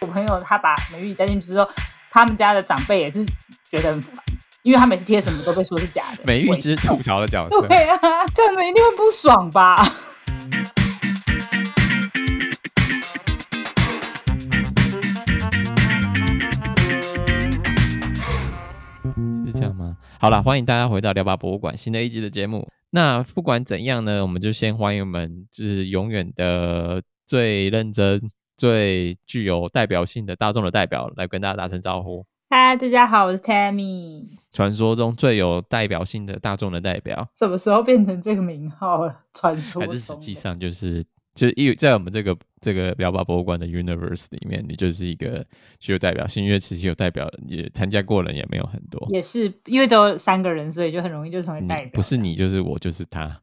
我朋友他把美玉加进去之后，他们家的长辈也是觉得很烦，因为他每次贴什么都被说是假的。美玉只是吐槽的角色。对啊，这样子一定会不爽吧？是这样吗？好了，欢迎大家回到聊吧博物馆新的一集的节目。那不管怎样呢，我们就先欢迎我们就是永远的最认真、最具有代表性的大众的代表来跟大家打声招呼。嗨，大家好，我是 Tammy。传说中最有代表性的大众的代表，什么时候变成这个名号了？传说还是实际上就是。就是因为在我们这个这个聊吧博物馆的 universe 里面，你就是一个具有代表性，因为其实有代表也参加过的人也没有很多，也是因为只有三个人，所以就很容易就成为代表。不是你就是我就是他，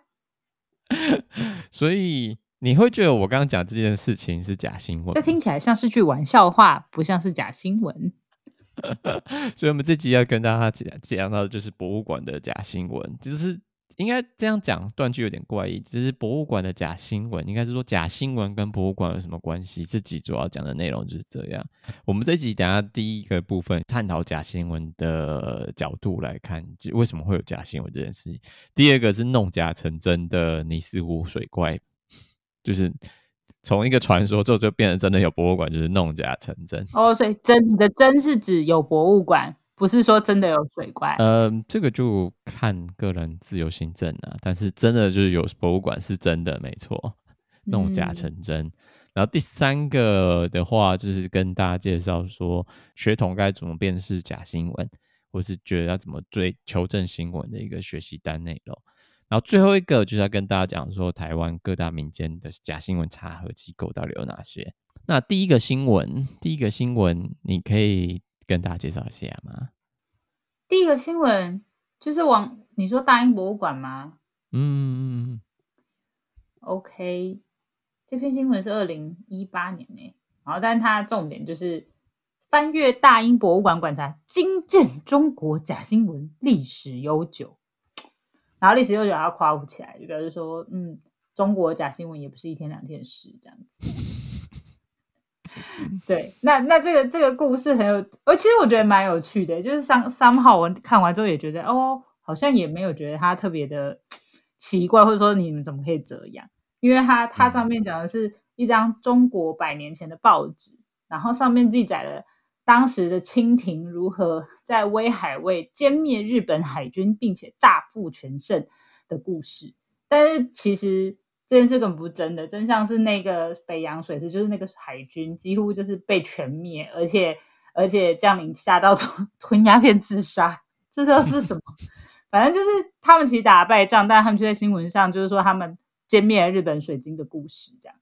所以你会觉得我刚刚讲这件事情是假新闻？这听起来像是句玩笑话，不像是假新闻。所以，我们这集要跟大家讲讲到的就是博物馆的假新闻，就是。应该这样讲，断句有点怪异。只是博物馆的假新闻，应该是说假新闻跟博物馆有什么关系？这集主要讲的内容就是这样。我们这集等下第一个部分探讨假新闻的角度来看，就为什么会有假新闻这件事情。第二个是弄假成真的尼斯湖水怪，就是从一个传说之后就变成真的有博物馆，就是弄假成真。哦，所以真你的真是指有博物馆。不是说真的有水怪，呃，这个就看个人自由行政了。但是真的就是有博物馆是真的，没错，弄假成真。嗯、然后第三个的话，就是跟大家介绍说，学童该怎么辨识假新闻，或是觉得要怎么追求证新闻的一个学习单内容。然后最后一个就是要跟大家讲说，台湾各大民间的假新闻查核机构到底有哪些。那第一个新闻，第一个新闻，你可以。跟大家介绍一下吗？第一个新闻就是往你说大英博物馆吗？嗯，OK，这篇新闻是二零一八年呢，然后但是它重点就是翻阅大英博物馆馆藏，惊见中国假新闻历史悠久，然后历史悠久要夸舞起来，就表示说，嗯，中国假新闻也不是一天两天的事，这样子。对，那那这个这个故事很有，我其实我觉得蛮有趣的，就是三三号我看完之后也觉得哦，好像也没有觉得它特别的奇怪，或者说你们怎么可以这样？因为它它上面讲的是一张中国百年前的报纸，然后上面记载了当时的清廷如何在威海卫歼灭日本海军，并且大获全胜的故事，但是其实。这件事根本不是真的，真相是那个北洋水师，就是那个海军几乎就是被全灭，而且而且将领吓到吞吞鸦片自杀，这都是什么？反正就是他们其实打了败仗，但他们就在新闻上就是说他们歼灭了日本水军的故事，这样，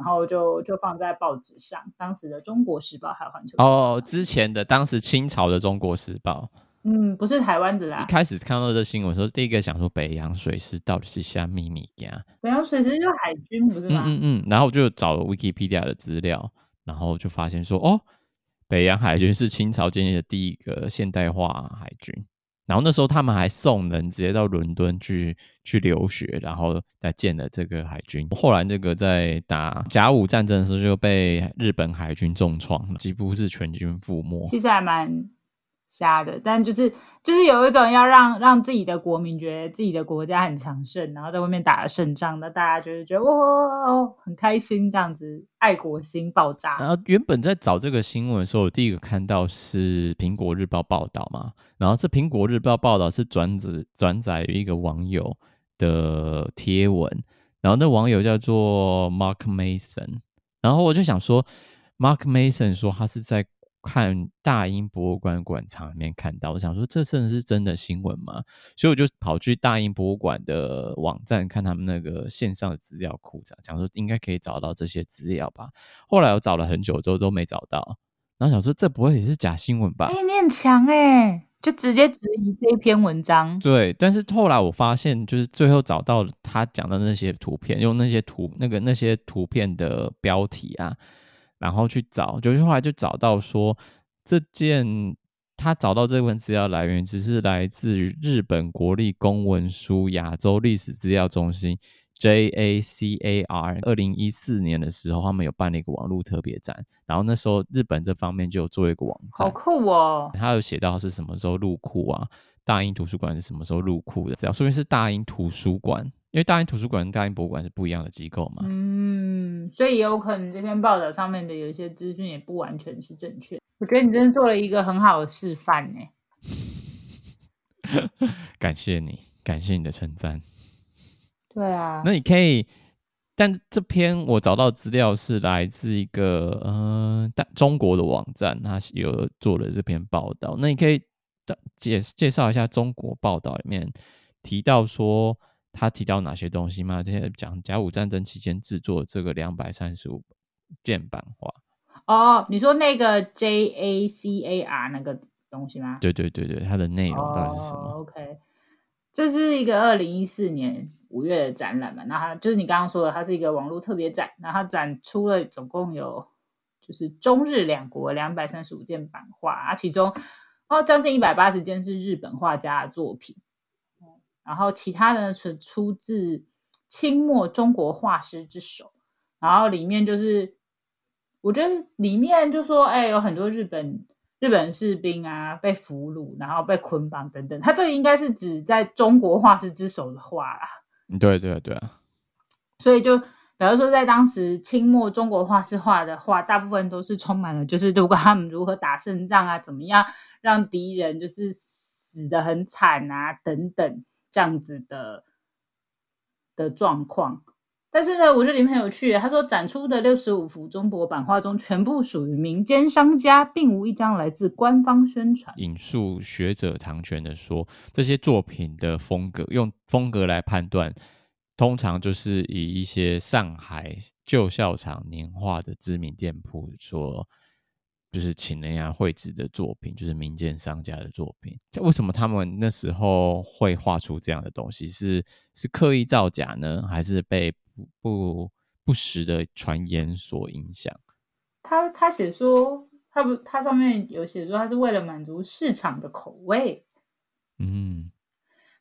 然后就就放在报纸上，当时的《中国时报》还有《环球时报》哦，之前的当时清朝的《中国时报》。嗯，不是台湾的啦。一开始看到这新闻的时候，第一个想说北洋水师到底是虾秘密呀？北洋水师就是海军，不是吗？嗯嗯嗯。然后我就找了 Wikipedia 的资料，然后就发现说，哦，北洋海军是清朝建立的第一个现代化海军。然后那时候他们还送人直接到伦敦去去留学，然后再建了这个海军。后来这个在打甲午战争的时候就被日本海军重创了，几乎是全军覆没。其实还蛮。瞎的，但就是就是有一种要让让自己的国民觉得自己的国家很强盛，然后在外面打了胜仗，那大家就是觉得哇很开心这样子，爱国心爆炸。然后原本在找这个新闻的时候，我第一个看到是《苹果日报》报道嘛，然后这《苹果日报》报道是转载转载于一个网友的贴文，然后那网友叫做 Mark Mason，然后我就想说，Mark Mason 说他是在。看大英博物馆馆藏里面看到，我想说这真的是真的新闻吗？所以我就跑去大英博物馆的网站看他们那个线上的资料库，讲说应该可以找到这些资料吧。后来我找了很久之后都没找到，然后想说这不会也是假新闻吧？哎、欸，你很强哎、欸，就直接质疑这一篇文章。对，但是后来我发现，就是最后找到他讲的那些图片，用那些图那个那些图片的标题啊。然后去找，就是后来就找到说，这件他找到这份资料来源，只是来自于日本国立公文书亚洲历史资料中心 J A C A R，二零一四年的时候，他们有办了一个网络特别展，然后那时候日本这方面就有做一个网站，好酷哦！他有写到是什么时候入库啊？大英图书馆是什么时候入库的？只要说明是大英图书馆，因为大英图书馆跟大英博物馆是不一样的机构嘛。嗯，所以也有可能这篇报道上面的有一些资讯也不完全是正确。我觉得你真的做了一个很好的示范呢。感谢你，感谢你的称赞。对啊，那你可以，但这篇我找到资料是来自一个呃，但中国的网站，它有做了这篇报道。那你可以介介绍一下中国报道里面提到说他提到哪些东西吗？这些讲甲午战争期间制作这个两百三十五件版画。哦，你说那个 J A C A R 那个东西吗？对对对对，它的内容到底是什么？哦，OK，这是一个二零一四年。五月的展览嘛，那它就是你刚刚说的，它是一个网络特别展，那它展出了总共有就是中日两国两百三十五件版画啊，其中哦将近一百八十件是日本画家的作品，然后其他的呢是出自清末中国画师之手，然后里面就是我觉得里面就说哎有很多日本。日本士兵啊，被俘虏，然后被捆绑等等，他这个应该是指在中国画师之手的画啦。对对对啊，所以就比如说，在当时清末中国画师画的画，大部分都是充满了，就是如果他们如何打胜仗啊，怎么样让敌人就是死的很惨啊，等等这样子的的状况。但是呢，我觉得里面很有趣。他说，展出的六十五幅中国版画中，全部属于民间商家，并无一张来自官方宣传。引述学者唐泉的说，这些作品的风格，用风格来判断，通常就是以一些上海旧校场年画的知名店铺说。就是请人家绘制的作品，就是民间商家的作品。为什么他们那时候会画出这样的东西？是是刻意造假呢，还是被不不不实的传言所影响？他他写说，他不，他上面有写说，他是为了满足市场的口味。嗯。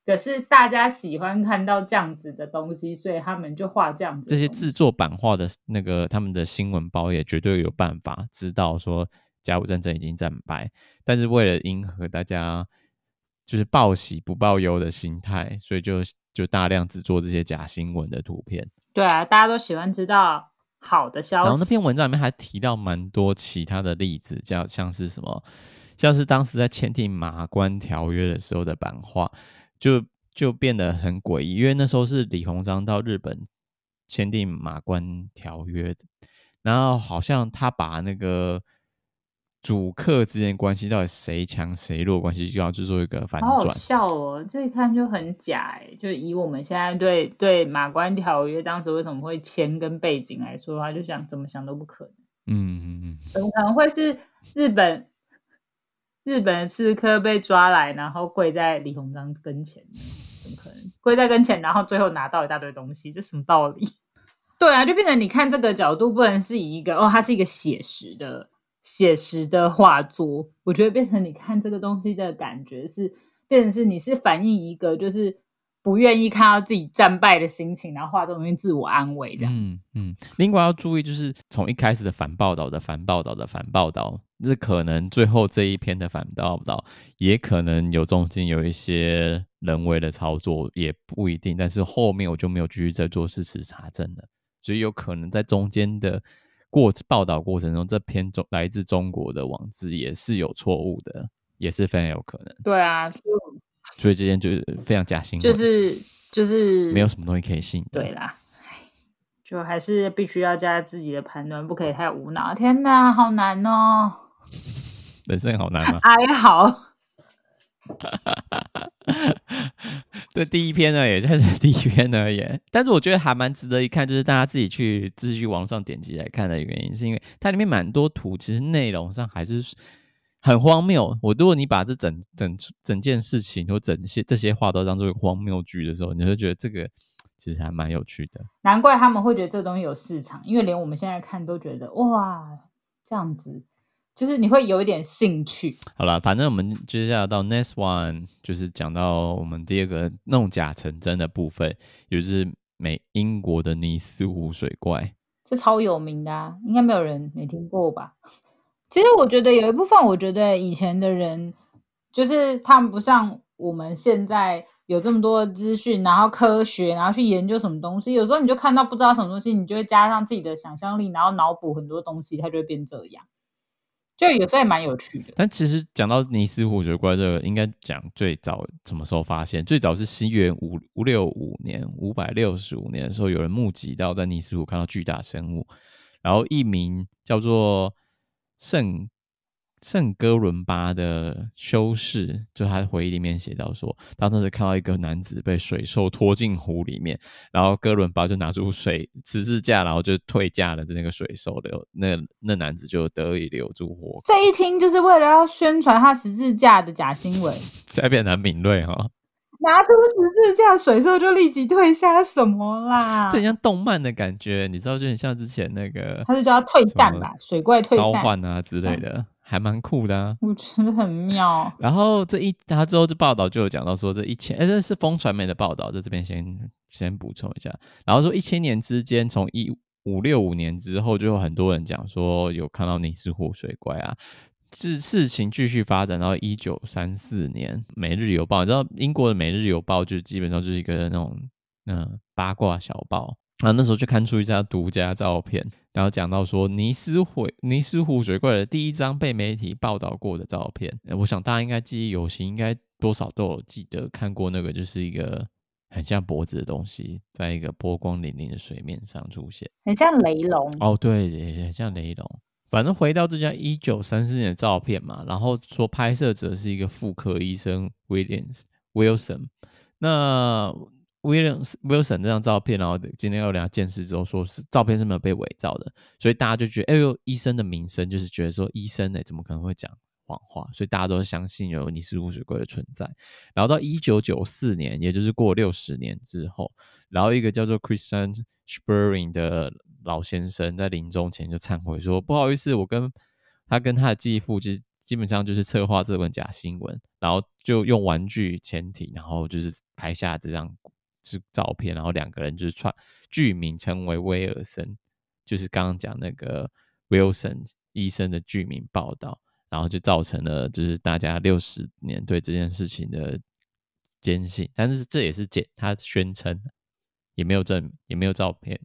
可是大家喜欢看到这样子的东西，所以他们就画这样子。这些制作版画的那个他们的新闻包也绝对有办法知道说甲午战争已经战败，但是为了迎合大家就是报喜不报忧的心态，所以就就大量制作这些假新闻的图片。对啊，大家都喜欢知道好的消息。然后那篇文章里面还提到蛮多其他的例子，叫像是什么，像是当时在签订马关条约的时候的版画。就就变得很诡异，因为那时候是李鸿章到日本签订马关条约的，然后好像他把那个主客之间关系到底谁强谁弱关系，就要去做一个反转。好好笑哦，这一看就很假哎！就以我们现在对对马关条约当时为什么会签跟背景来说的话，就想怎么想都不可能。嗯嗯嗯，怎么可能会是日本？日本的刺客被抓来，然后跪在李鸿章跟前，怎么可能跪在跟前，然后最后拿到一大堆东西？这什么道理？对啊，就变成你看这个角度，不能是以一个哦，它是一个写实的写实的画作。我觉得变成你看这个东西的感觉是，变成是你是反映一个就是。不愿意看到自己战败的心情，然后画这种东西自我安慰这样子。嗯嗯，另外要注意，就是从一开始的反报道的反报道的反报道，是可能最后这一篇的反报道，也可能有中间有一些人为的操作，也不一定。但是后面我就没有继续再做事实查证了，所以有可能在中间的过报道过程中，这篇中来自中国的网志也是有错误的，也是非常有可能。对啊，所以。所以这件就是非常假新闻，就是就是没有什么东西可以信。对啦，就还是必须要加自己的判断，不可以太无脑。天哪，好难哦！人生好难吗？哀嚎。对，第一篇呢，也就是第一篇而已。但是我觉得还蛮值得一看，就是大家自己去自己去网上点击来看的原因，是因为它里面蛮多图，其实内容上还是。很荒谬。我如果你把这整整整件事情或整些这些话都当做荒谬剧的时候，你会觉得这个其实还蛮有趣的。难怪他们会觉得这个东西有市场，因为连我们现在看都觉得哇，这样子就是你会有一点兴趣。好了，反正我们接下来到 next one，就是讲到我们第二个弄假成真的部分，也就是美英国的尼斯湖水怪，这超有名的啊，应该没有人没听过吧？其实我觉得有一部分，我觉得以前的人就是他们不像我们现在有这么多资讯，然后科学，然后去研究什么东西。有时候你就看到不知道什么东西，你就会加上自己的想象力，然后脑补很多东西，它就会变这样。就有时候也蛮有趣的。但其实讲到尼斯湖水怪这个，应该讲最早什么时候发现？最早是西元五五六五年，五百六十五年的时候，有人目击到在尼斯湖看到巨大生物，然后一名叫做。圣圣哥伦巴的修士，就他回忆里面写到说，他当时看到一个男子被水兽拖进湖里面，然后哥伦巴就拿出水十字架，然后就退架了，那个水兽留那那男子就得以留住活。这一听就是为了要宣传他十字架的假新闻，现在变得很敏锐哈。拿出十字架，水兽就立即退下，什么啦？这很像动漫的感觉，你知道，就很像之前那个，他是叫他退散吧，水怪退散召唤啊之类的，嗯、还蛮酷的啊。我觉得很妙。然后这一他之后这报道就有讲到说，这一千，哎，这是风传媒的报道，在这边先先补充一下。然后说一千年之间，从一五六五年之后，就有很多人讲说有看到尼斯湖水怪啊。事事情继续发展到一九三四年，《每日邮报》你知道英国的《每日邮报》就基本上就是一个那种嗯、呃、八卦小报。啊，那时候就刊出一张独家照片，然后讲到说尼斯湖尼斯湖水怪的第一张被媒体报道过的照片，我想大家应该记忆犹新，应该多少都有记得看过那个，就是一个很像脖子的东西，在一个波光粼粼的水面上出现，很像雷龙。哦，对，很像雷龙。反正回到这张一九三四年的照片嘛，然后说拍摄者是一个妇科医生 Williams Wilson。那 Williams Wilson 这张照片，然后今天又给他见识之后，说是照片是没有被伪造的，所以大家就觉得，哎呦，医生的名声就是觉得说医生呢怎么可能会讲谎话？所以大家都相信有尼斯湖水怪的存在。然后到一九九四年，也就是过六十年之后，然后一个叫做 Christian Spurring 的。老先生在临终前就忏悔说：“不好意思，我跟他跟他的继父，就是基本上就是策划这本假新闻，然后就用玩具潜艇，然后就是拍下这张是照片，然后两个人就是串剧名称为威尔森，就是刚刚讲那个 Wilson 医生的剧名报道，然后就造成了就是大家六十年对这件事情的坚信，但是这也是假，他宣称也没有证，也没有照片。”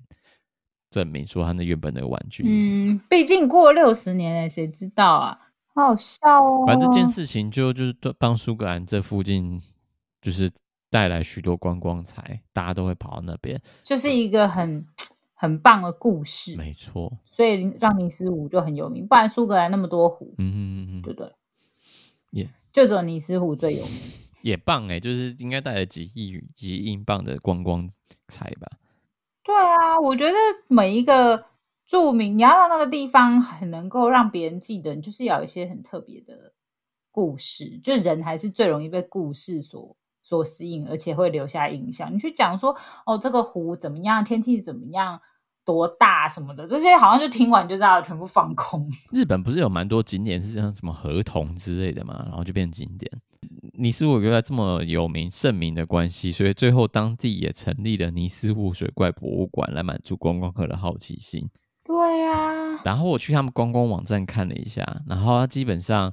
证明说他那原本那个玩具，嗯，毕竟过六十年了，谁知道啊？好好笑哦。反正这件事情就就是帮苏格兰这附近就是带来许多观光财，大家都会跑到那边，就是一个很、嗯、很棒的故事。没错，所以让尼斯湖就很有名。不然苏格兰那么多湖，嗯嗯嗯，对不对？也、yeah. 就只有尼斯湖最有名。也棒哎、欸，就是应该带了几亿几亿英镑的观光财吧。对啊，我觉得每一个著名，你要让那个地方很能够让别人记得，你就是要有一些很特别的故事。就人还是最容易被故事所所吸引，而且会留下印象。你去讲说哦，这个湖怎么样，天气怎么样，多大什么的，这些好像就听完就知道全部放空。日本不是有蛮多景点是像什么河童之类的嘛，然后就变景点。尼斯湖因为这么有名盛名的关系，所以最后当地也成立了尼斯湖水怪博物馆来满足观光客的好奇心。对呀、啊，然后我去他们观光网站看了一下，然后他基本上，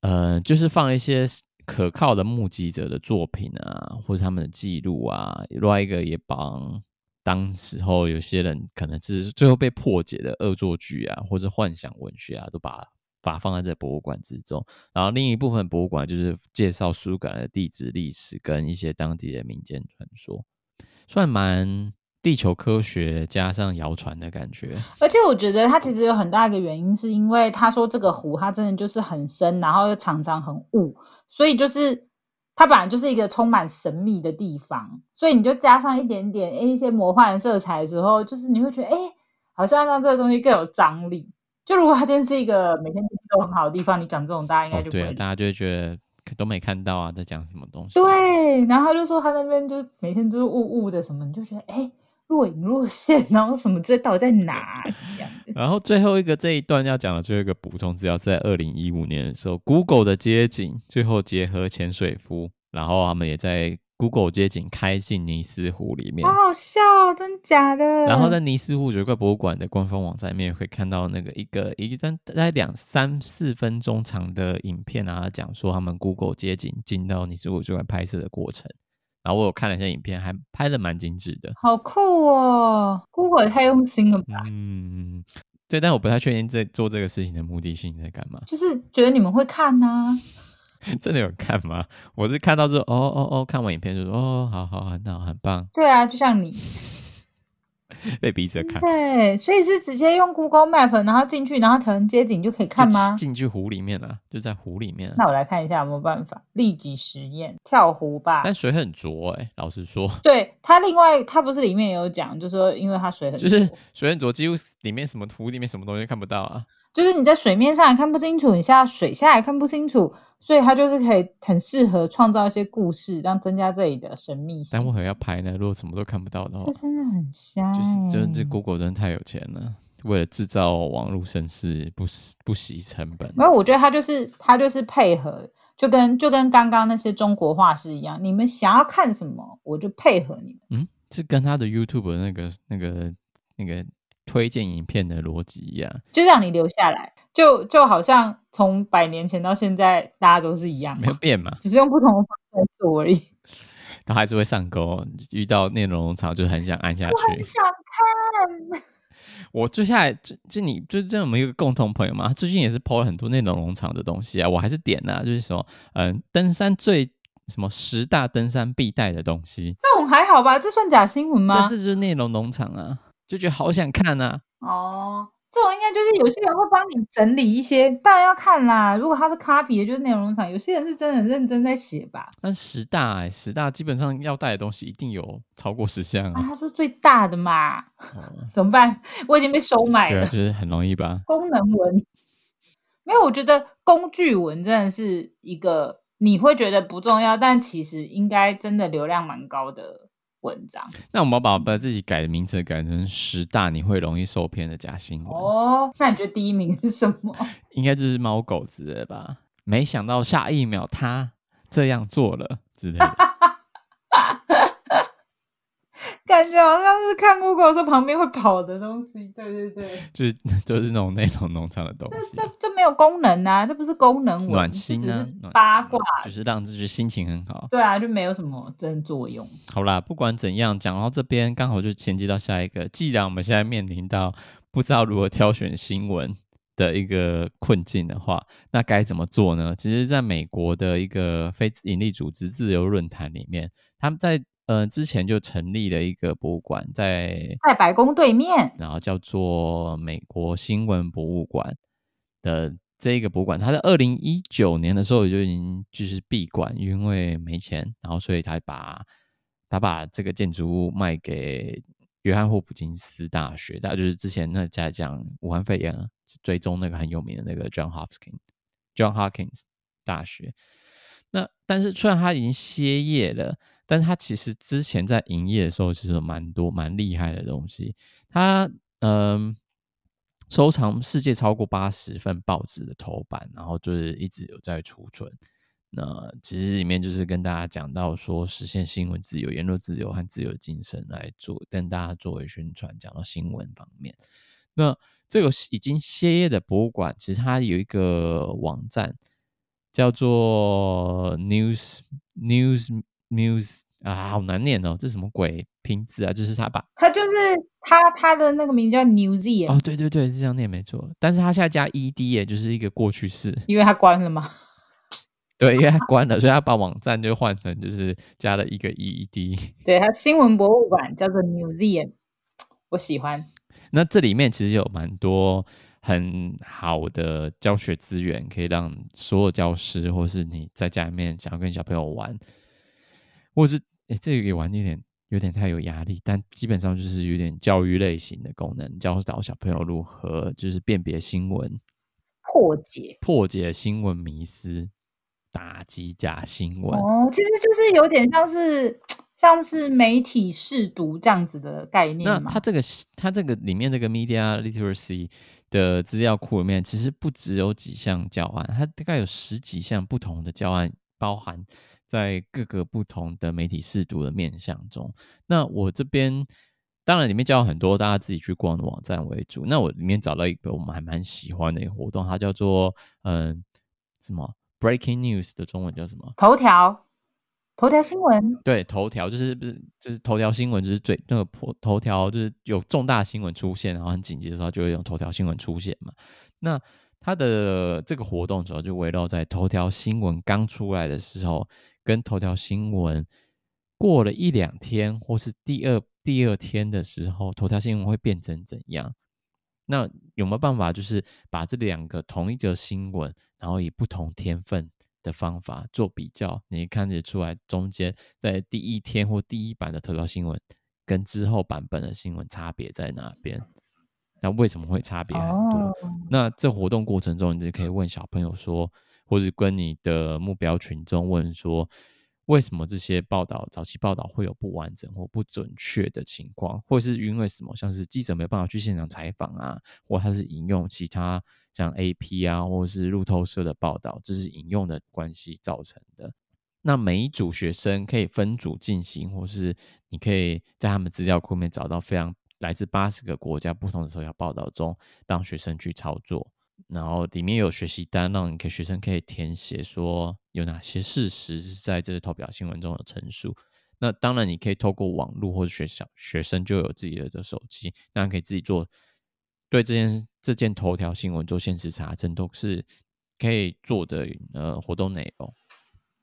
呃，就是放一些可靠的目击者的作品啊，或者他们的记录啊，另外一个也帮当时候有些人可能是最后被破解的恶作剧啊，或者幻想文学啊，都把。把放在这博物馆之中，然后另一部分博物馆就是介绍苏格兰的地质历史跟一些当地的民间传说，算蛮地球科学加上谣传的感觉。而且我觉得它其实有很大一个原因，是因为他说这个湖它真的就是很深，然后又常常很雾，所以就是它本来就是一个充满神秘的地方，所以你就加上一点点诶一些魔幻色彩的时候，就是你会觉得诶好像让这个东西更有张力。就如果它今天是一个每天都很好的地方，你讲这种大家应该就不会、哦、对，大家就会觉得都没看到啊，在讲什么东西。对，然后就说他那边就每天都是雾雾的什么，你就觉得哎，若隐若现，然后什么这到底在哪怎么样？然后最后一个这一段要讲的最后一个补充资料是在二零一五年的时候，Google 的街景最后结合潜水夫，然后他们也在 Google 街景开进尼斯湖里面，好好笑，真假的？然后在尼斯湖水怪博物馆的官方网站里面会看到那个一个一段大概两三四分钟长的影片啊，讲说他们 Google 街景进到尼斯湖水怪拍摄的过程。然后我有看了一下影片，还拍的蛮精致的，好酷哦！Google 也太用心了吧？嗯，对，但我不太确定在做这个事情的目的性在干嘛，就是觉得你们会看呢、啊。真的有看吗？我是看到之后，哦哦哦，看完影片就说，哦，好好，很好，很棒。对啊，就像你被逼着看，对，所以是直接用 Google Map，然后进去，然后可能街景就可以看吗？进去湖里面了，就在湖里面。那我来看一下有没有办法立即实验跳湖吧。但水很浊哎、欸，老实说。对，它另外它不是里面也有讲，就是说因为它水很就是水很浊，几乎里面什么湖里面什么东西看不到啊。就是你在水面上也看不清楚，你下水下也看不清楚，所以它就是可以很适合创造一些故事，让增加这里的神秘性。但为何要拍呢？如果什么都看不到的话，这真的很瞎、欸。就是，就是这 Google 真的太有钱了，为了制造网络声势，不惜不惜成本。没有，我觉得它就是它就是配合，就跟就跟刚刚那些中国画师一样，你们想要看什么，我就配合你们。嗯，这跟他的 YouTube 的那个那个那个。推荐影片的逻辑一样，就让你留下来，就就好像从百年前到现在，大家都是一样，没有变嘛，只是用不同的方式来做而已。他还是会上钩，遇到内容农场就很想按下去。我很想看。我接下来就就你就这我们一个共同朋友嘛，他最近也是 po 了很多内容农场的东西啊，我还是点了，就是什么嗯，登山最什么十大登山必带的东西，这种还好吧？这算假新闻吗？这就是内容农场啊。就觉得好想看呐！哦，这种应该就是有些人会帮你整理一些，当然要看啦。如果他是 copy 的，就是内容农场。有些人是真的很认真在写吧。但十大哎、欸，十大基本上要带的东西一定有超过十项啊。啊他说最大的嘛，哦、怎么办？我已经被收买了。对啊，就是很容易吧。功能文没有，我觉得工具文真的是一个你会觉得不重要，但其实应该真的流量蛮高的。文章，那我们要把把自己改的名字改成十大你会容易受骗的假新闻哦。那你觉得第一名是什么？应该就是猫狗之类的吧？没想到下一秒他这样做了之类的。感觉好像是看 Google 说旁边会跑的东西，对对对，就是 就是那种内容农场的东西。这这这没有功能啊，这不是功能文，暖心啊，八卦，就是让自己心情很好。对啊，就没有什么真作用。好啦，不管怎样，讲到这边刚好就衔接到下一个。既然我们现在面临到不知道如何挑选新闻的一个困境的话，那该怎么做呢？其实，在美国的一个非营利组织自由论坛里面，他们在。呃，之前就成立了一个博物馆，在在白宫对面，然后叫做美国新闻博物馆的这一个博物馆，它在二零一九年的时候就已经就是闭馆，因为没钱，然后所以他把他把这个建筑物卖给约翰霍普金斯大学，大就是之前那家讲武汉肺炎追踪那个很有名的那个 John Hopkins John Hopkins 大学。那但是虽然他已经歇业了。但是他其实之前在营业的时候，其实有蛮多蛮厉害的东西。他嗯、收藏世界超过八十份报纸的头版，然后就是一直有在储存。那其实里面就是跟大家讲到说，实现新闻自由、言论自由和自由精神来做，跟大家作为宣传，讲到新闻方面。那这个已经歇业的博物馆，其实它有一个网站叫做 News News。Muse 啊，好难念哦，这是什么鬼拼字啊？就是他把，他就是他他的那个名叫 Newsy 哦，对对对，是这样念没错。但是他现在加 ed，也就是一个过去式，因为他关了吗？对，因为他关了，所以他把网站就换成就是加了一个 ed。对，他新闻博物馆叫做 Newsy，我喜欢。那这里面其实有蛮多很好的教学资源，可以让所有教师或是你在家里面想要跟小朋友玩。或是诶，这个也玩有点有点太有压力，但基本上就是有点教育类型的功能，教导小朋友如何就是辨别新闻，破解破解新闻迷思，打击假新闻。哦，其实就是有点像是 像是媒体试读这样子的概念。那它这个它这个里面这个 media literacy 的资料库里面，其实不只有几项教案，它大概有十几项不同的教案，包含。在各个不同的媒体试读的面向中。那我这边当然里面教很多大家自己去逛的网站为主。那我里面找到一个我们还蛮喜欢的一个活动，它叫做嗯什么 Breaking News 的中文叫什么？头条。头条新闻，对，头条就是不是就是头条新闻，就是最那个破头条，就是有重大新闻出现，然后很紧急的时候就会用头条新闻出现嘛。那它的这个活动主要就围绕在头条新闻刚出来的时候，跟头条新闻过了一两天，或是第二第二天的时候，头条新闻会变成怎样？那有没有办法，就是把这两个同一个新闻，然后以不同天分的方法做比较，你看得出来中间在第一天或第一版的头条新闻跟之后版本的新闻差别在哪边？那为什么会差别很多？哦、那这活动过程中，你就可以问小朋友说，或者跟你的目标群众问说，为什么这些报道早期报道会有不完整或不准确的情况，或是因为什么？像是记者没办法去现场采访啊，或他是引用其他。像 AP 啊，或者是路透社的报道，这是引用的关系造成的。那每一组学生可以分组进行，或是你可以在他们资料库里面找到非常来自八十个国家不同的头条报道中，让学生去操作。然后里面有学习单，让你可以学生可以填写说有哪些事实是在这个头条新闻中的陈述。那当然，你可以透过网络或者学校学生就有自己的手机，那可以自己做。对这件这件头条新闻做现实查证都是可以做的呃活动内容。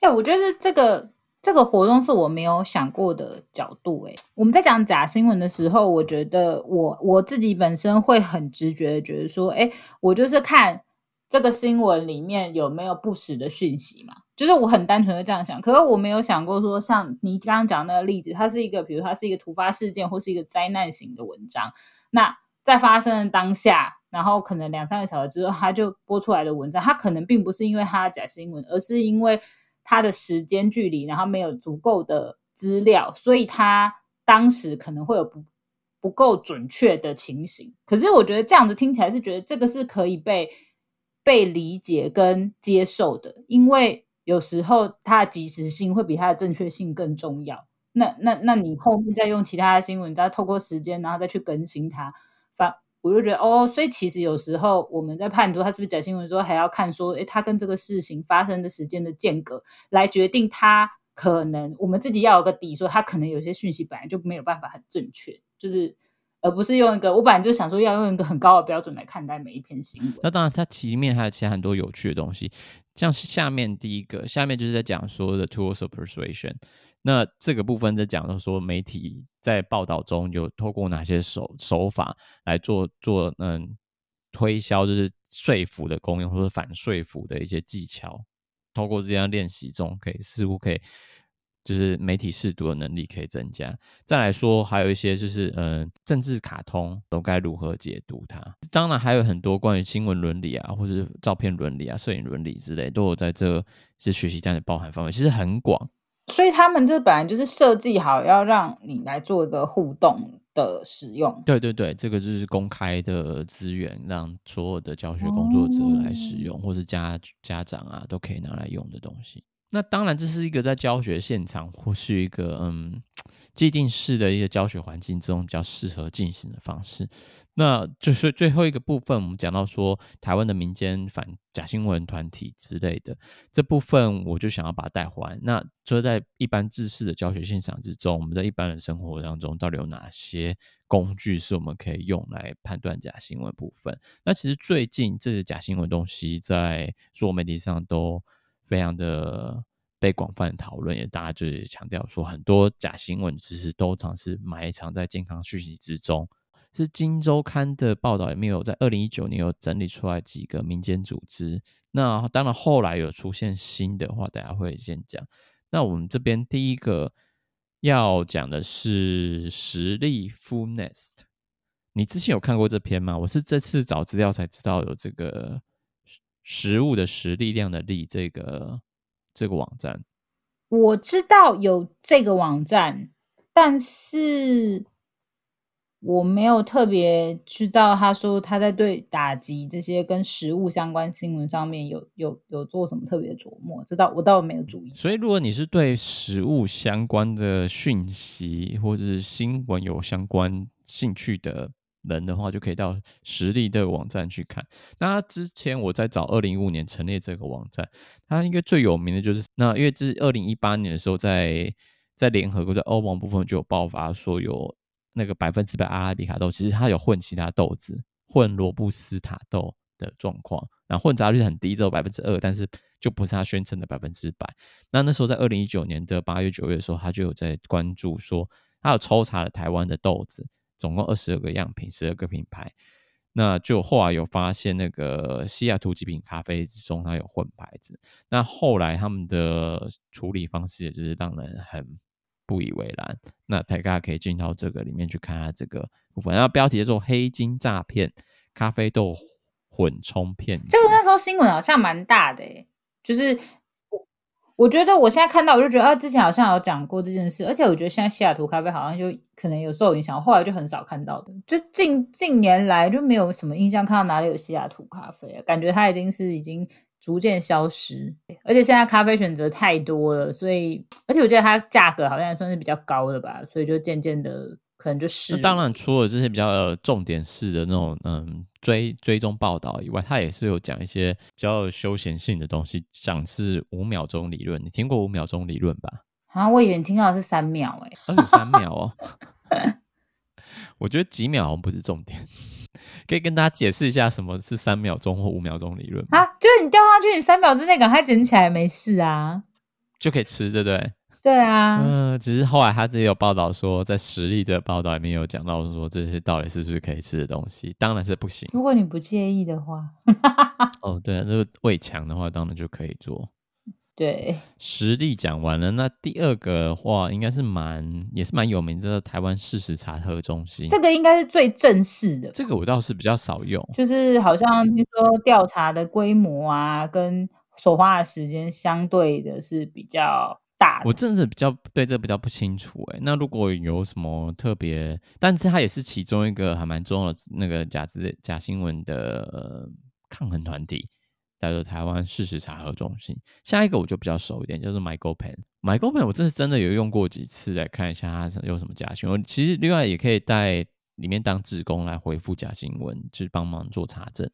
哎，我觉得这个这个活动是我没有想过的角度。哎，我们在讲假新闻的时候，我觉得我我自己本身会很直觉的觉得说，哎，我就是看这个新闻里面有没有不实的讯息嘛，就是我很单纯的这样想。可是我没有想过说，像你刚刚讲那个例子，它是一个比如它是一个突发事件或是一个灾难型的文章，那。在发生的当下，然后可能两三个小时之后，他就播出来的文章，他可能并不是因为他的假新闻，而是因为他的时间距离，然后没有足够的资料，所以他当时可能会有不不够准确的情形。可是我觉得这样子听起来是觉得这个是可以被被理解跟接受的，因为有时候它的即时性会比它的正确性更重要。那那那你后面再用其他的新闻，再透过时间，然后再去更新它。我就觉得哦，所以其实有时候我们在判断他是不是假新闻的时候，还要看说，诶，他跟这个事情发生的时间的间隔来决定他可能我们自己要有个底，说他可能有些讯息本来就没有办法很正确，就是而不是用一个我本来就想说要用一个很高的标准来看待每一篇新闻。那当然，它其面还有其他很多有趣的东西，像是下面第一个，下面就是在讲说的 tools of persuasion。那这个部分在讲到说，媒体在报道中有透过哪些手手法来做做嗯推销，就是说服的功用，或者反说服的一些技巧。透过这样练习中，可以似乎可以就是媒体识读的能力可以增加。再来说，还有一些就是嗯政治卡通都该如何解读它。当然还有很多关于新闻伦理啊，或者是照片伦理啊、摄影伦理之类，都有在这是学习这样的包含范围，其实很广。所以他们这本来就是设计好要让你来做一个互动的使用。对对对，这个就是公开的资源，让所有的教学工作者来使用，哦、或是家家长啊都可以拿来用的东西。那当然，这是一个在教学现场或是一个嗯既定式的一个教学环境中比较适合进行的方式。那就是最后一个部分，我们讲到说台湾的民间反假新闻团体之类的这部分，我就想要把它带回来。那就在一般制式的教学现场之中，我们在一般的生活当中，到底有哪些工具是我们可以用来判断假新闻部分？那其实最近这些假新闻东西在所有媒体上都非常的被广泛讨论，也大家就是强调说，很多假新闻其实都常是埋藏在健康讯息之中。是《今周刊》的报道，也没有在二零一九年有整理出来几个民间组织。那当然后来有出现新的话，大家会先讲。那我们这边第一个要讲的是实力 Foodnest。你之前有看过这篇吗？我是这次找资料才知道有这个食物的实力量的力这个这个网站。我知道有这个网站，但是。我没有特别知道他说他在对打击这些跟食物相关新闻上面有有有做什么特别琢磨，这倒我倒没有注意。所以，如果你是对食物相关的讯息或者是新闻有相关兴趣的人的话，就可以到食力的网站去看。那之前我在找二零一五年成立这个网站，它应该最有名的就是那，因为这是二零一八年的时候在，在在联合国在欧盟部分就有爆发说有。那个百分之百阿拉比卡豆，其实它有混其他豆子，混罗布斯塔豆的状况，然后混杂率很低，只有百分之二，但是就不是他宣称的百分之百。那那时候在二零一九年的八月九月的时候，他就有在关注说，他有抽查了台湾的豆子，总共二十二个样品，十二个品牌，那就后来有发现那个西雅图极品咖啡之中它有混牌子，那后来他们的处理方式也就是让人很。不以为然，那大家可以进到这个里面去看下这个部分。然后标题叫做“黑金诈骗咖啡豆混冲骗”，这个那时候新闻好像蛮大的，就是我我觉得我现在看到我就觉得啊，之前好像有讲过这件事，而且我觉得现在西雅图咖啡好像就可能有受影响，后来就很少看到的，就近近年来就没有什么印象看到哪里有西雅图咖啡，感觉它已经是已经。逐渐消失，而且现在咖啡选择太多了，所以而且我觉得它价格好像也算是比较高的吧，所以就渐渐的可能就是。当然，除了这些比较重点式的那种嗯追追踪报道以外，它也是有讲一些比较休闲性的东西，讲是五秒钟理论。你听过五秒钟理论吧？啊，我以为你听到的是三秒哎、欸，有三秒哦。我觉得几秒好像不是重点。可以跟大家解释一下什么是三秒钟或五秒钟理论吗？啊，就是你掉下去，你三秒之内赶快捡起来，没事啊，就可以吃，对不对？对啊，嗯，只是后来他自己有报道说，在实力的报道里面有讲到说，这些到底是不是可以吃的东西？当然是不行。如果你不介意的话，哦，对啊，如果胃强的话，当然就可以做。对，实力讲完了，那第二个的话应该是蛮也是蛮有名的台湾事实查核中心。这个应该是最正式的。这个我倒是比较少用，就是好像听说调查的规模啊，跟所花的时间相对的是比较大。我真的比较对这比较不清楚哎。那如果有什么特别，但是它也是其中一个还蛮重要的那个假资假新闻的、呃、抗衡团体。叫做台湾事实查核中心，下一个我就比较熟一点，叫做 MyGoPen。MyGoPen 我这是真的有用过几次，来看一下它有什么假新闻。我其实另外也可以在里面当志工来回复假新闻，去帮忙做查证。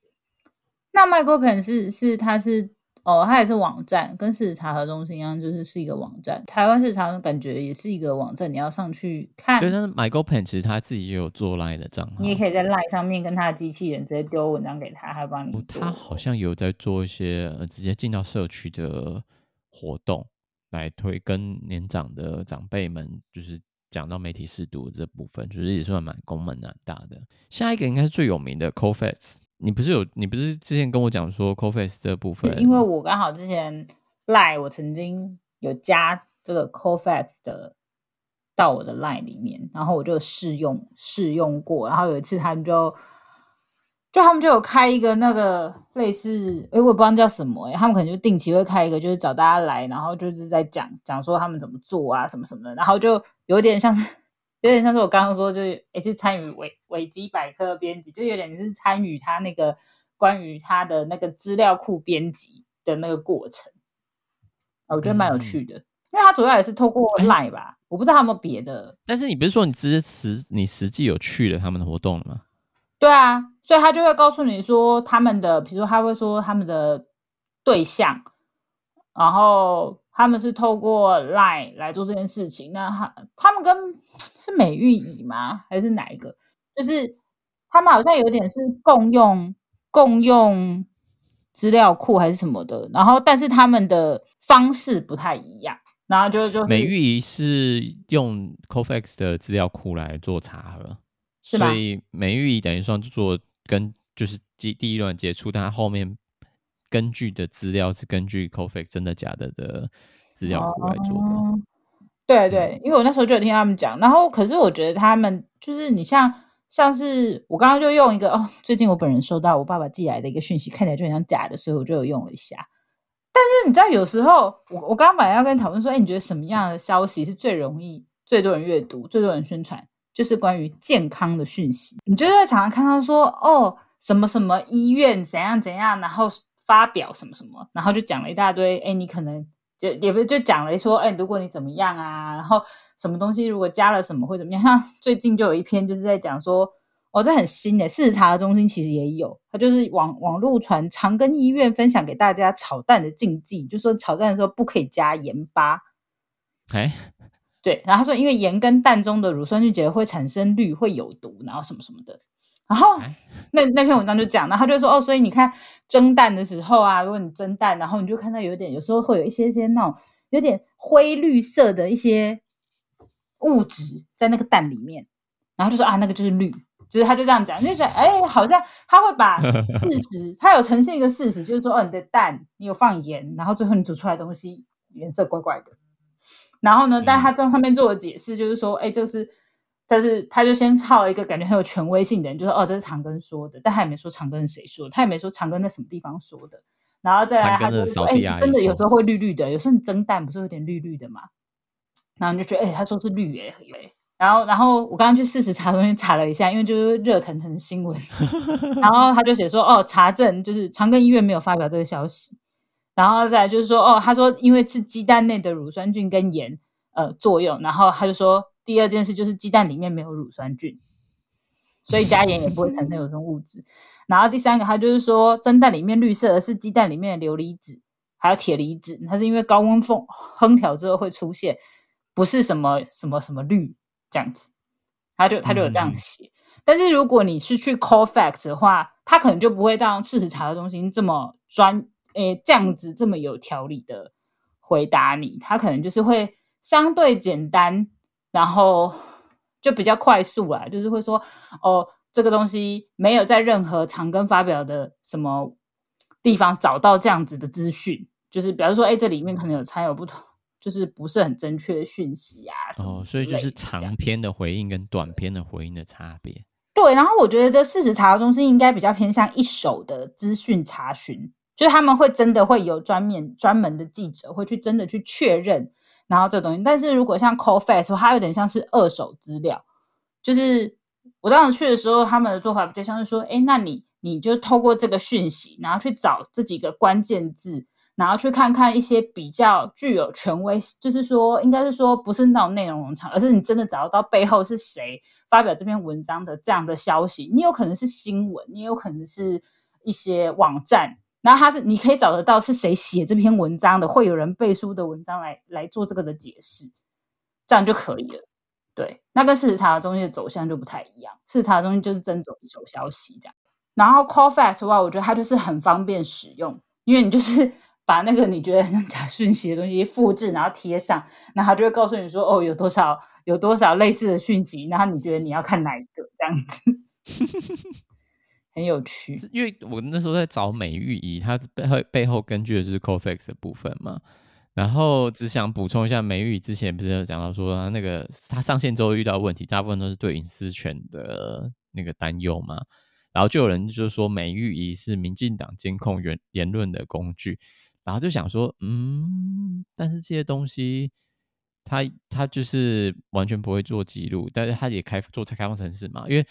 那 MyGoPen 是是它是。哦，它也是网站，跟事实查核中心一样，就是是一个网站。台湾事实查核感觉也是一个网站，你要上去看。对，但是 MyGoPen 其实他自己也有做 Line 的账号，你也可以在 Line 上面跟他的机器人直接丢文章给他，他帮你、哦。他好像有在做一些呃，直接进到社区的活动，来推跟年长的长辈们，就是讲到媒体试读这部分，就是也算蛮功能蛮大的。下一个应该是最有名的 Cofacts 你不是有，你不是之前跟我讲说 Cofacts 这部分？因为我刚好之前 Line 我曾经有加这个 Cofacts 的到我的 Line 里面，然后我就试用试用过，然后有一次他们就就他们就有开一个那个类似，哎，我也不知道叫什么，哎，他们可能就定期会开一个，就是找大家来，然后就是在讲讲说他们怎么做啊，什么什么的，然后就有点像是。有点像是我刚刚说，就是也是参与维维基百科编辑，就有点是参与他那个关于他的那个资料库编辑的那个过程，我觉得蛮有趣的，嗯、因为他主要也是透过 Line 吧，欸、我不知道他有没有别的。但是你不是说你支持你实际有去了他们的活动了吗？对啊，所以他就会告诉你说他们的，比如说他会说他们的对象，然后。他们是透过 Line 来做这件事情，那他他们跟是美玉乙吗？还是哪一个？就是他们好像有点是共用共用资料库还是什么的，然后但是他们的方式不太一样，然后就就美玉乙是用 Cofacts 的资料库来做查核？所以美玉乙等于说做跟就是第第一轮接触，但他后面。根据的资料是根据 Cofacts 真的假的的资料库来做的。哦，对对，因为我那时候就有听他们讲，然后可是我觉得他们就是你像像是我刚刚就用一个哦，最近我本人收到我爸爸寄来的一个讯息，看起来就很像假的，所以我就有用了一下。但是你知道有时候我我刚刚本来要跟你讨论说，哎，你觉得什么样的消息是最容易最多人阅读、最多人宣传？就是关于健康的讯息。你就会常常看到说，哦，什么什么医院怎样怎样，然后发表什么什么，然后就讲了一大堆。哎，你可能就也不是就讲了说，哎，如果你怎么样啊，然后什么东西如果加了什么会怎么样？像 最近就有一篇就是在讲说。哦，这很新的，事实查核中心其实也有，它就是网网络传长庚医院分享给大家炒蛋的禁忌，就说炒蛋的时候不可以加盐巴。哎，对，然后他说因为盐跟蛋中的乳酸菌结合会产生氯，会有毒，然后什么什么的。然后那那篇文章就讲，然后他就说哦，所以你看蒸蛋的时候啊，如果你蒸蛋，然后你就看到有点，有时候会有一些些那种有点灰绿色的一些物质在那个蛋里面，然后就说啊，那个就是绿。就是他就这样讲，就是哎，好像他会把事 实，他有呈现一个事实，就是说，哦，你的蛋你有放盐，然后最后你煮出来的东西颜色怪怪的。然后呢，但他在上面做的解释，就是说，哎，这个是，但是他就先套了一个感觉很有权威性的人，就说，哦，这是长庚说的，但他也没说长庚是谁说，他也没说长庚在什么地方说的。然后再来，他就说，哎，真的有时候会绿绿的，有时候你蒸蛋不是有点绿绿的嘛？然后你就觉得，哎，他说是绿，哎，哎。然后，然后我刚刚去事实查中心查了一下，因为就是热腾腾的新闻。然后他就写说，哦，查证就是长庚医院没有发表这个消息。然后再来就是说，哦，他说因为是鸡蛋内的乳酸菌跟盐呃作用。然后他就说，第二件事就是鸡蛋里面没有乳酸菌，所以加盐也不会产生有这种物质。然后第三个，它就是说蒸蛋里面绿色的是鸡蛋里面的硫离子还有铁离子，它是因为高温风烹调之后会出现，不是什么什么什么绿。这样子，他就他就有这样写。嗯、但是如果你是去 Cofacts 的话，他可能就不会让事实查核中心这么专，诶，这样子这么有条理的回答你。他可能就是会相对简单，然后就比较快速啦，就是会说，哦，这个东西没有在任何长庚发表的什么地方找到这样子的资讯，就是比如说，哎，这里面可能有掺有不同。就是不是很正确的讯息啊，哦，所以就是长篇的回应跟短篇的回应的差别。对，然后我觉得这事实查核中心应该比较偏向一手的资讯查询，就是他们会真的会有专面专门的记者会去真的去确认，然后这东西。但是如果像 Cofacts，它有点像是二手资料，就是我当时去的时候，他们的做法比较像是说，哎，那你你就透过这个讯息，然后去找这几个关键字。然后去看看一些比较具有权威，就是说，应该是说不是那种内容农场，而是你真的找得到背后是谁发表这篇文章的这样的消息。你有可能是新闻，你有可能是一些网站，然后它是你可以找得到是谁写这篇文章的，会有人背书的文章来来做这个的解释，这样就可以了。对，那跟事实查的中心的走向就不太一样。事实查核中心就是真走一手消息这样。然后 Cofacts 的话，我觉得它就是很方便使用，因为你就是。把那个你觉得很假讯息的东西复制，然后贴上，然后他就会告诉你说：“哦，有多少有多少类似的讯息。”然后你觉得你要看哪一个？这样子 很有趣。因为我那时候在找美玉仪，它背后背后根据的就是 Cofacts 的部分嘛。然后只想补充一下，美玉仪之前不是有讲到说，那个他上线之后遇到问题，大部分都是对隐私权的那个担忧嘛。然后就有人就说，美玉仪是民进党监控言言论的工具。然后就想说，嗯，但是这些东西，他他就是完全不会做记录，但是他也开做开放程式嘛，因为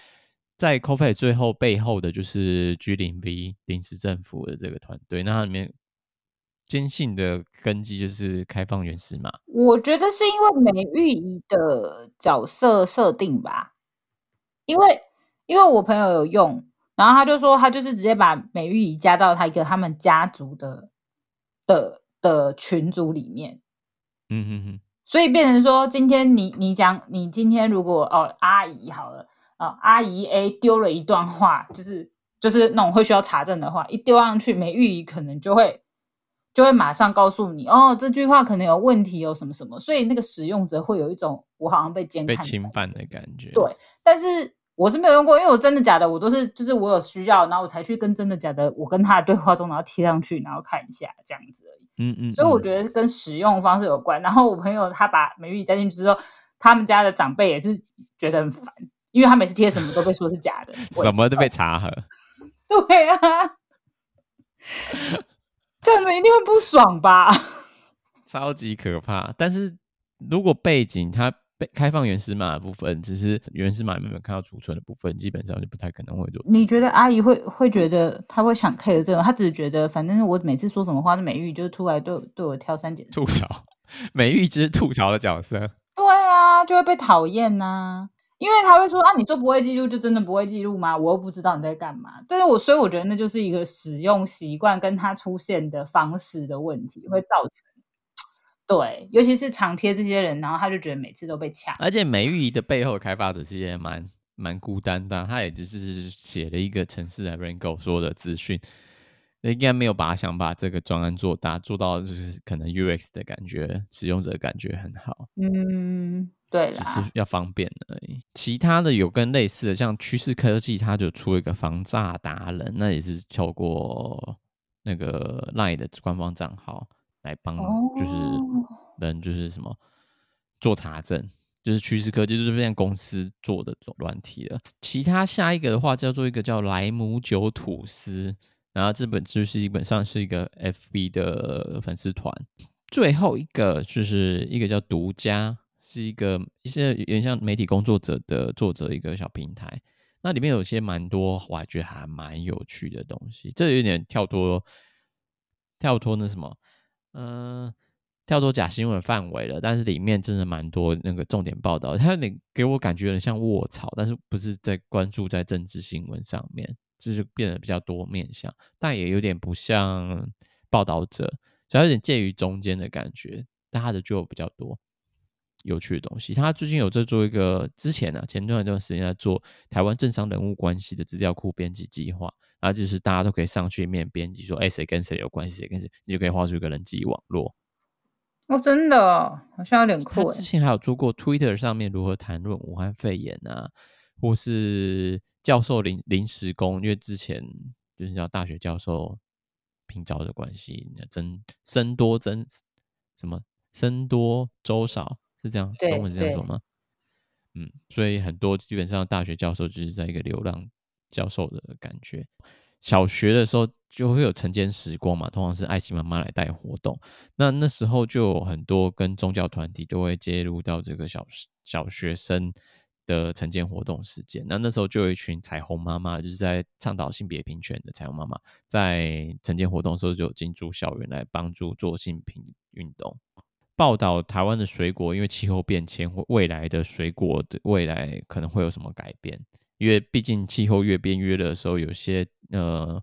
在 Cofacts 最后背后的就是 G 零 V 临时政府的这个团队，那它里面坚信的根基就是开放原始码。我觉得是因为美玉仪的角色设定吧，因为因为我朋友有用，然后他就说他就是直接把美玉仪加到他一个他们家族的。的的群组里面，嗯哼哼，所以变成说，今天你你讲，你今天如果哦阿姨好了啊、哦，阿姨 A 丢了一段话，就是就是那种会需要查证的话，一丢上去，美玉仪可能就会就会马上告诉你，哦这句话可能有问题，有什么什么，所以那个使用者会有一种我好像被监看、被侵犯的感觉，对，但是。我是没有用过，因为我真的假的，我都是就是我有需要，然后我才去跟真的假的，我跟他的对话中，然后贴上去，然后看一下这样子而已。嗯嗯。所以我觉得跟使用方式有关。然后我朋友他把美玉加进去之后，他们家的长辈也是觉得很烦，因为他每次贴什么都被说是假的，什么都被查核。对啊，这样子一定会不爽吧？超级可怕。但是如果背景他。被开放原始码的部分，只是原始码没有看到储存的部分，基本上就不太可能会做。你觉得阿姨会会觉得她会想 care 这个？她只是觉得反正我每次说什么话，那美玉就出来对对我挑三拣四，吐槽。美玉只是吐槽的角色。对啊，就会被讨厌呐、啊，因为他会说啊，你做不会记录就真的不会记录吗？我又不知道你在干嘛。但是我所以我觉得那就是一个使用习惯跟他出现的方式的问题，会造成。对，尤其是常贴这些人，然后他就觉得每次都被抢。而且美玉的背后开发者其实也蛮蛮孤单的，他也就是写了一个城市的 Rango 说的资讯，应该没有把想把这个专案做大，做到就是可能 UX 的感觉，使用者的感觉很好。嗯，对啦，只是要方便而已。其他的有跟类似的，像趋势科技，它就出了一个防诈达人，那也是透过那个 Line 的官方账号。来帮就是人就是什么做查证，就是趋势科技就是这边公司做的这种软体了。其他下一个的话叫做一个叫莱姆酒吐司，然后这本就是基本上是一个 FB 的粉丝团。最后一个就是一个叫独家，是一个一些有点像媒体工作者的作者一个小平台。那里面有些蛮多，我还觉得还蛮有趣的东西。这有点跳脱跳脱那什么。嗯、跳脱假新闻范围了，但是里面真的蛮多那个重点报道，它有点给我感觉有点像卧槽，但是不是在关注在政治新闻上面，就是变得比较多面向，但也有点不像报道者，所以有点介于中间的感觉，但他的就有比较多有趣的东西。他最近有在做一个，之前呢、啊，前段一段时间在做台湾政商人物关系的资料库编辑计划。然后就是大家都可以上去面编辑说，哎，谁跟谁有关系，谁跟谁，你就可以画出一个人际网络。哦，真的，好像有点酷。他之前还有做过 Twitter 上面如何谈论武汉肺炎啊，或是教授临临时工，因为之前就是叫大学教授聘招的关系，增僧多增什么僧多粥少是这样，中文是这样说吗？嗯，所以很多基本上大学教授就是在一个流浪。教授的感觉，小学的时候就会有晨间时光嘛，通常是爱心妈妈来带活动。那那时候就有很多跟宗教团体都会介入到这个小小学生的晨间活动时间。那那时候就有一群彩虹妈妈，就是在倡导性别平权的彩虹妈妈，在晨间活动的时候就有进驻校园来帮助做性平运动，报道台湾的水果，因为气候变迁未来的水果的未来可能会有什么改变。因为毕竟气候越变越热的时候，有些呃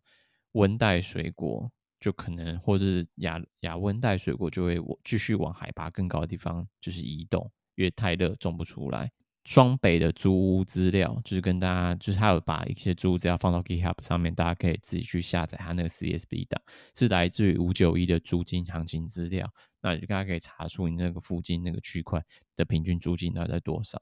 温带水果就可能，或者是亚亚温带水果就会继续往海拔更高的地方就是移动，因为太热种不出来。双北的租屋资料就是跟大家，就是他有把一些租屋资料放到 GitHub 上面，大家可以自己去下载他那个 CSV 档，是来自于五九一的租金行情资料，那你就大家可以查出你那个附近那个区块的平均租金大概在多少。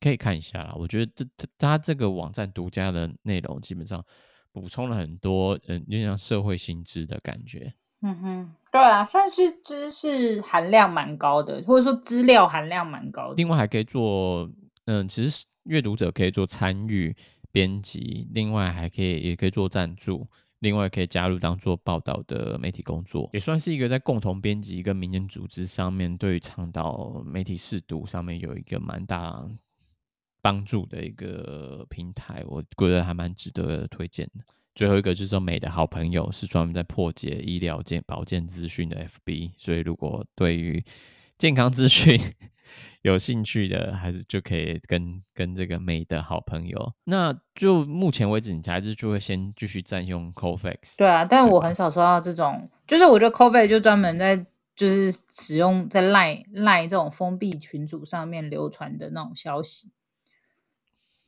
可以看一下啦，我觉得这这他这个网站独家的内容，基本上补充了很多，嗯，有点像社会新知的感觉。嗯哼，对啊，算是知识含量蛮高的，或者说资料含量蛮高的。另外还可以做，嗯，其实阅读者可以做参与编辑，另外还可以也可以做赞助，另外可以加入当做报道的媒体工作，也算是一个在共同编辑跟民间组织上面，对于倡导媒体识读上面有一个蛮大。帮助的一个平台，我觉得还蛮值得推荐的。最后一个就是说，美的好朋友是专门在破解医疗健保健资讯的 FB，所以如果对于健康资讯 有兴趣的，还是就可以跟跟这个美的好朋友。那就目前为止，你还是就会先继续占用 Cofacts。对啊，但我很少收到这种，就是我觉得 Cofacts 就专门在就是使用在赖赖这种封闭群组上面流传的那种消息。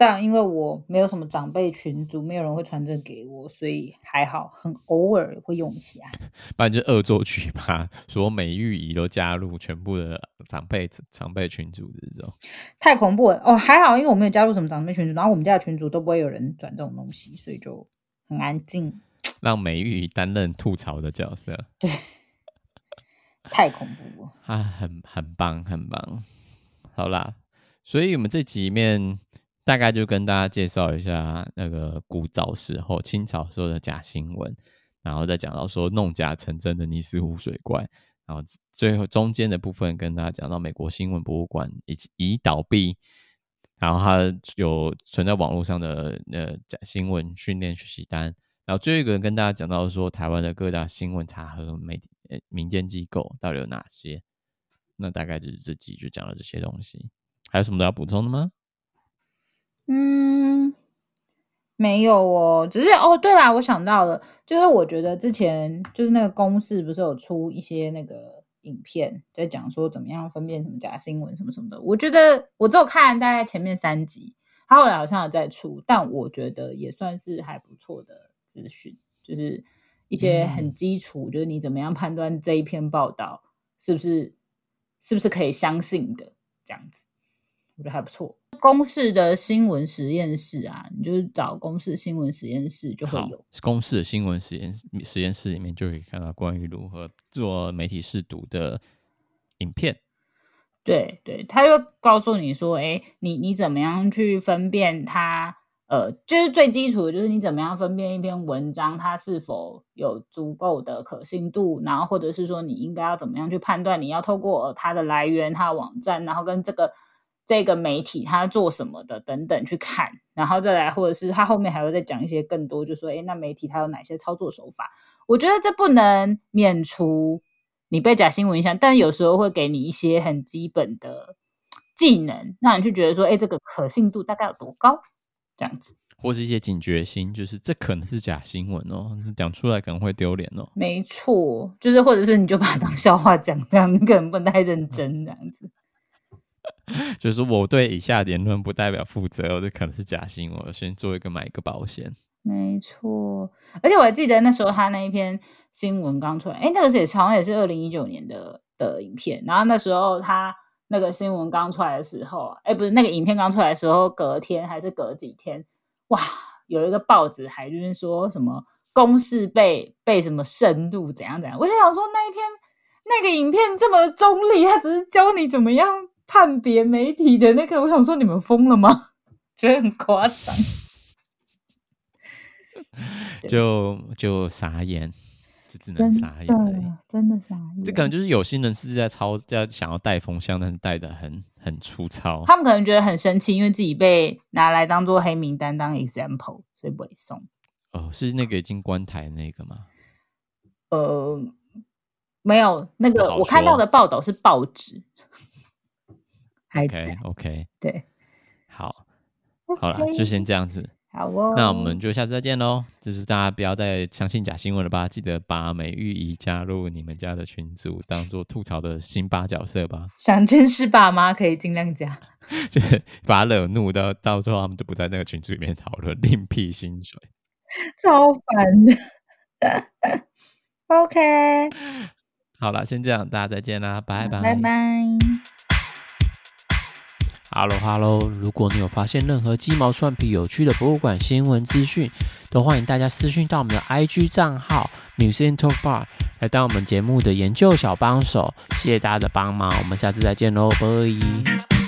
但因为我没有什么长辈群组，没有人会传这给我，所以还好，很偶尔会用一下。不然就恶作剧吧，说美玉姨都加入全部的长辈长辈群组这种，太恐怖了哦。还好，因为我没有加入什么长辈群组，然后我们家的群组都不会有人转这种东西，所以就很安静。让美玉姨担任吐槽的角色，对，太恐怖了。啊，很很棒，很棒。好啦，所以我们这集面。大概就跟大家介绍一下那个古早时候清朝时候的假新闻，然后再讲到说弄假成真的尼斯湖水怪，然后最后中间的部分跟大家讲到美国新闻博物馆已已倒闭，然后它有存在网络上的呃假新闻训练学习单，然后最后一个人跟大家讲到说台湾的各大新闻查核媒体呃民间机构到底有哪些，那大概就是这集就讲了这些东西，还有什么都要补充的吗？嗯。没有哦，只是哦，对啦，我想到了，就是我觉得之前就是那个公式不是有出一些那个影片，在讲说怎么样分辨什么假新闻什么什么的。我觉得我只有看大概前面三集，他后来好像有在出，但我觉得也算是还不错的资讯，就是一些很基础，嗯、就是你怎么样判断这一篇报道是不是是不是可以相信的这样子，我觉得还不错。公式的新闻实验室啊，你就是找公式新闻实验室就会有。公式的新闻实验实验室里面就可以看到关于如何做媒体试读的影片。对对，他就告诉你说，哎，你你怎么样去分辨它？呃，就是最基础的，就是你怎么样分辨一篇文章它是否有足够的可信度，然后或者是说你应该要怎么样去判断？你要透过它的来源、它的网站，然后跟这个。这个媒体他做什么的等等去看，然后再来，或者是他后面还会再讲一些更多，就说，诶，那媒体他有哪些操作手法？我觉得这不能免除你被假新闻影响，但有时候会给你一些很基本的技能，让你去觉得说，诶，这个可信度大概有多高？这样子，或是一些警觉心，就是这可能是假新闻哦，讲出来可能会丢脸哦。没错，就是或者是你就把它当笑话讲，这样你可能不太认真，这样子。就是我对以下言论不代表负责，我这可能是假新闻，我先做一个买一个保险。没错，而且我还记得那时候他那一篇新闻刚出来，哎，那个是也好像也是二零一九年的的影片。然后那时候他那个新闻刚出来的时候，哎，不是那个影片刚出来的时候，隔天还是隔几天，哇，有一个报纸还就是说什么公式被被什么渗入怎样怎样。我就想说那一篇那个影片这么中立，他只是教你怎么样。判别媒体的那个，我想说你们疯了吗？觉得很夸张，就就傻眼，就只能傻眼了，真的傻眼。这可能就是有心人是在操，在想要带风向，但是带的很很粗糙。他们可能觉得很生气，因为自己被拿来当做黑名单当 example，所以不会送。哦，是那个已经关台那个吗？呃，没有，那个我看到的报道是报纸。OK OK，对，好.好了，就先这样子。好哦，那我们就下次再见喽。就是大家不要再相信假新闻了吧？记得把美玉姨加入你们家的群组，当做吐槽的辛巴角色吧。想见识爸妈可以尽量加，就是把他惹怒到，到最后他们就不在那个群组里面讨论，另辟薪水，超烦的。OK，好了，先这样，大家再见啦，拜拜，拜拜。哈喽哈喽，如果你有发现任何鸡毛蒜皮有趣的博物馆新闻资讯，都欢迎大家私讯到我们的 IG 账号 Museum Talk Bar 来当我们节目的研究小帮手。谢谢大家的帮忙，我们下次再见喽，拜。